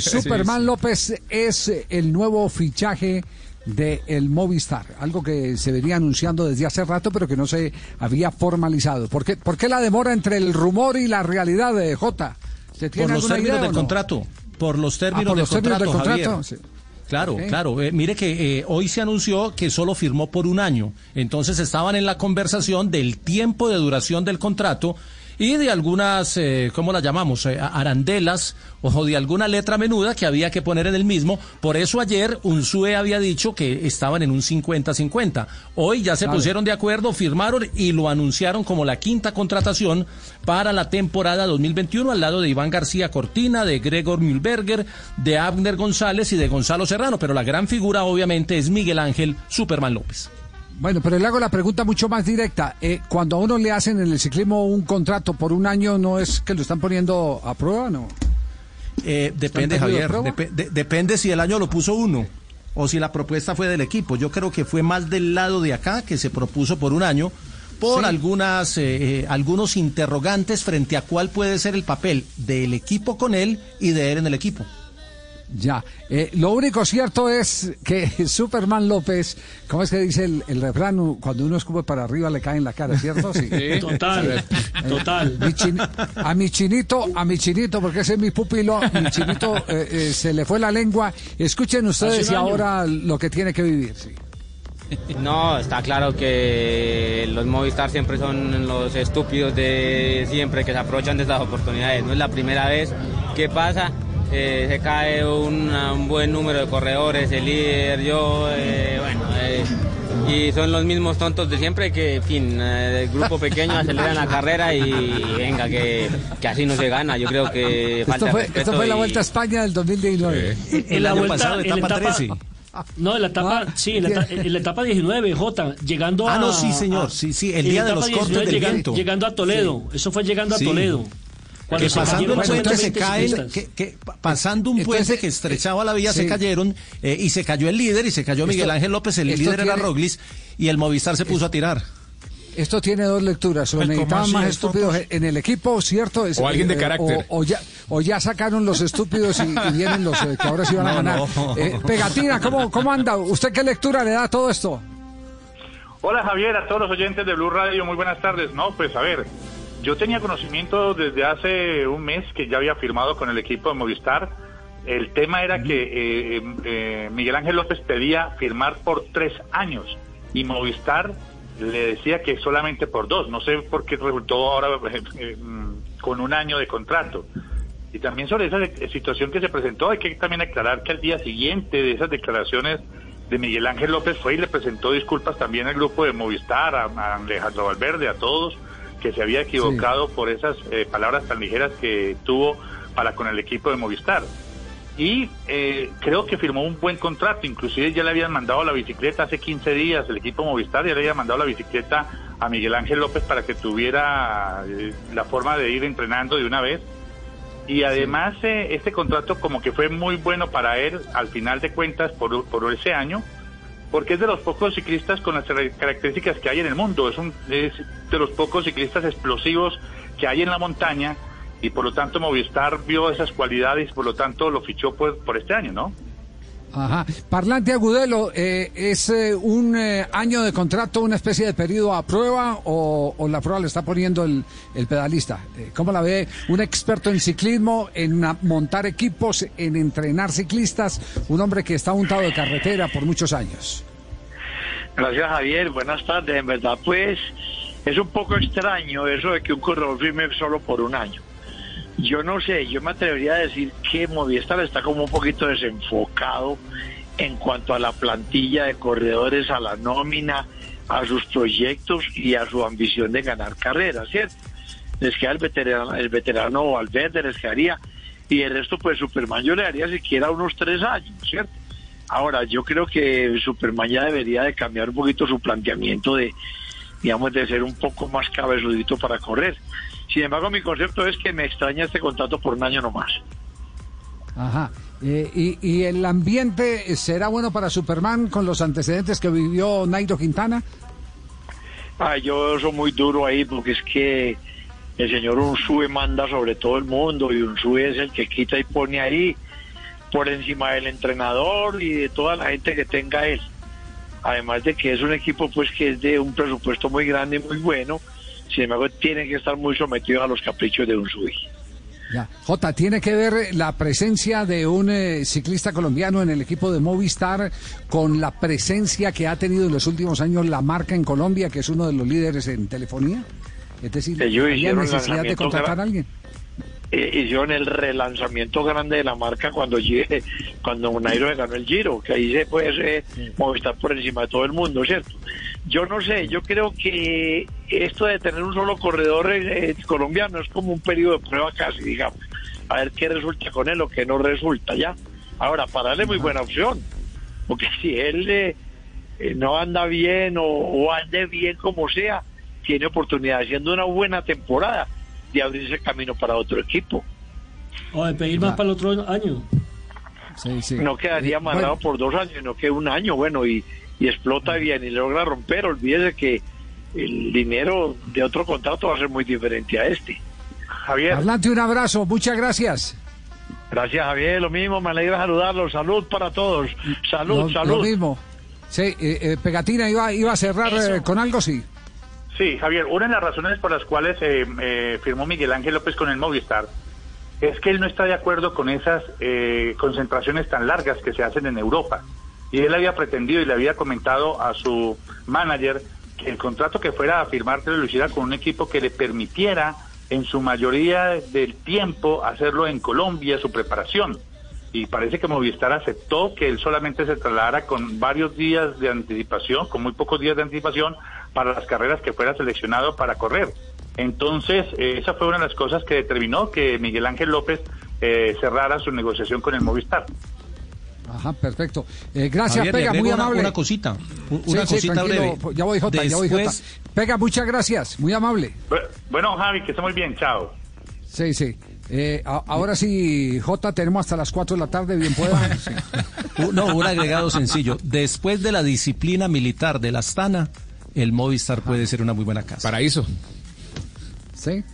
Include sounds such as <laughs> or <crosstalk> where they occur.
Superman López es el nuevo fichaje del el Movistar, algo que se venía anunciando desde hace rato, pero que no se había formalizado. ¿Por qué, por qué la demora entre el rumor y la realidad de J? ¿Se por los términos del contrato. Por los términos, del, contrato, Claro, claro. Eh, mire que eh, hoy se anunció que solo firmó por un año. Entonces estaban en la conversación del tiempo de duración del contrato y de algunas, eh, ¿cómo las llamamos? Eh, arandelas o de alguna letra menuda que había que poner en el mismo. Por eso ayer Unsue había dicho que estaban en un 50-50. Hoy ya se pusieron de acuerdo, firmaron y lo anunciaron como la quinta contratación para la temporada 2021 al lado de Iván García Cortina, de Gregor Mühlberger, de Abner González y de Gonzalo Serrano. Pero la gran figura obviamente es Miguel Ángel Superman López. Bueno, pero le hago la pregunta mucho más directa. Eh, cuando a uno le hacen en el ciclismo un contrato por un año, ¿no es que lo están poniendo a prueba, no? Eh, depende, Javier. depende si el año lo puso uno o si la propuesta fue del equipo. Yo creo que fue más del lado de acá que se propuso por un año por algunas eh, algunos interrogantes frente a cuál puede ser el papel del equipo con él y de él en el equipo. Ya, eh, lo único cierto es que <laughs> Superman López, ¿cómo es que dice el, refrán? Cuando uno escupe para arriba le cae en la cara, ¿cierto? Sí, <laughs> total, total. a mi chinito, a mi chinito, porque ese es mi pupilo, mi chinito <laughs> eh, eh, se le fue la lengua. Escuchen ustedes y ahora lo que tiene que vivir, sí. No, está claro que los Movistar siempre son los estúpidos de siempre que se aprovechan de estas oportunidades. No es la primera vez que pasa eh, se cae un buen número de corredores, el líder, yo, eh, bueno, eh, y son los mismos tontos de siempre que, en fin, el grupo pequeño aceleran la carrera y venga, que, así no se gana. Yo creo que falta esto fue, esto fue la Vuelta a España del 2019. En la vuelta, pasado, etapa, etapa 13. No, en la etapa, ah, sí, en la, en la, etapa 19, J, llegando a... Ah, no, sí, señor, sí, sí, el día de los cortes del llegando, viento. Llegando a Toledo, eso fue llegando a Toledo que pasando un puente se caen, que, pasando un puente que estrechaba la vía se cayeron eh, y se cayó el líder y se cayó Miguel Ángel López, el líder era Roglis y el Movistar se puso a tirar. Esto tiene dos lecturas. O necesitaban más estúpidos en el equipo, ¿cierto? o alguien de eh, carácter. O, ya, o ya sacaron los estúpidos y, vienen los eh, que ahora sí van a ganar. Pegatina, ¿cómo, ¿cómo anda? ¿Usted qué lectura le da a todo esto? Hola Javier, a todos los oyentes de Blue Radio, muy buenas tardes. No, pues a ver, yo tenía conocimiento desde hace un mes que ya había firmado con el equipo de Movistar. El tema era que eh, eh, eh, Miguel Ángel López pedía firmar por tres años y Movistar le decía que solamente por dos. No sé por qué resultó ahora mm, con un año de contrato. Y también sobre esa situación que se presentó, hay que también aclarar que al día siguiente de esas declaraciones de Miguel Ángel López fue y le presentó disculpas también al grupo de Movistar, a Alejandro Valverde, a todos que se había equivocado por esas eh, palabras tan ligeras que tuvo para con el equipo de Movistar. Y eh, creo que firmó un buen contrato, inclusive ya le habían mandado la bicicleta hace 15 días, el equipo Movistar ya le había mandado la bicicleta a Miguel Ángel López para que tuviera eh, la forma de ir entrenando de una vez. Y además este contrato como que fue muy bueno para él al final de cuentas por, por ese año, porque es de los pocos ciclistas con las características que hay en el mundo, es, un, de los pocos ciclistas explosivos que hay en la montaña y por lo tanto Movistar vio esas cualidades y por lo tanto lo fichó por, por este año, ¿no? Ajá. Parlante Agudelo, eh, ¿es eh, un eh, año de contrato, una especie de periodo a prueba o, la prueba le está poniendo el, el pedalista? ¿Cómo la ve un experto en ciclismo, en montar equipos, en entrenar ciclistas, un hombre que está untado de carretera por muchos años? Gracias Javier, buenas tardes. En verdad pues es un poco extraño eso de que un corredor firme solo por un año. Yo no sé, yo me atrevería a decir que Movistar está como un poquito desenfocado en cuanto a la plantilla de corredores, a la nómina, a sus proyectos y a su ambición de ganar carreras, ¿cierto? Les queda el veterano, el veterano Valverde, les quedaría, y el resto, pues Superman yo le daría siquiera unos tres años, ¿cierto? Ahora, yo creo que Superman ya debería de cambiar un poquito su planteamiento de, digamos, de ser un poco más cabezudito para correr. Sin embargo, mi concepto es que me extraña este contrato por un año nomás. Ajá. Eh, y, ¿Y el ambiente será bueno para Superman con los antecedentes que vivió Nairo Quintana? Ah, yo soy muy duro ahí porque es que el señor Unsue manda sobre todo el mundo y Unsue es el que quita y pone ahí por encima del entrenador y de toda la gente que tenga él. Además de que es un equipo pues que es de un presupuesto muy grande y muy bueno, sin embargo tiene que estar muy sometido a los caprichos de un subí. Ya. Jota, ¿tiene que ver la presencia de un eh, ciclista colombiano en el equipo de Movistar con la presencia que ha tenido en los últimos años la marca en Colombia, que es uno de los líderes en telefonía? Es decir, ¿hay necesidad de contratar a alguien? Eh, hicieron el relanzamiento grande de la marca cuando cuando Nairo ganó el Giro, que ahí se puede Movistar por encima de todo el mundo, ¿cierto? Yo no sé, yo creo que esto de tener un solo corredor eh, colombiano es como un periodo de prueba casi, digamos, a ver qué resulta con él o qué no resulta, ¿ya? Ahora, para él es muy buena opción, porque si él eh, eh, no anda bien o, o ande bien como sea, tiene oportunidad haciendo una buena temporada de abrirse camino para otro equipo. O de pedir más para el otro año. No quedaría amarrado por dos años, no que un año, bueno, y, explota bien y logra romper. Olvídese que el dinero de otro contrato va a ser muy diferente a este. Javier. Adelante, un abrazo, muchas gracias. Gracias, Javier, lo mismo, me alegra saludarlo. Salud para todos. Salud, salud. Lo mismo. Sí, eh, eh, Pegatina iba, iba a cerrar eh, con algo, sí. Sí, Javier, una de las razones por las cuales eh, eh, firmó Miguel Ángel López con el Movistar es que él no está de acuerdo con esas eh, concentraciones tan largas que se hacen en Europa. Y él había pretendido y le había comentado a su manager que el contrato que fuera a firmar lo hiciera con un equipo que le permitiera en su mayoría del tiempo hacerlo en Colombia, su preparación. Y parece que Movistar aceptó que él solamente se trasladara con varios días de anticipación, con muy pocos días de anticipación, para las carreras que fuera seleccionado para correr. Entonces, eh, esa fue una de las cosas que determinó que Miguel Ángel López eh, cerrara su negociación con el Movistar. Ajá, perfecto. Eh, gracias, Pega, muy amable. Una cosita, una cosita breve. Ya voy, Jota, ya voy, Jota. Pega, muchas gracias, muy amable. Bueno, Javi, que esté muy bien, chao. Sí, sí. ahora sí, Jota, tenemos hasta las 4 de la tarde, bien pueda. <laughs> no, un agregado sencillo. Después de la disciplina militar de la Astana, el Movistar puede ser una muy buena casa. Paraíso. ¿Sí?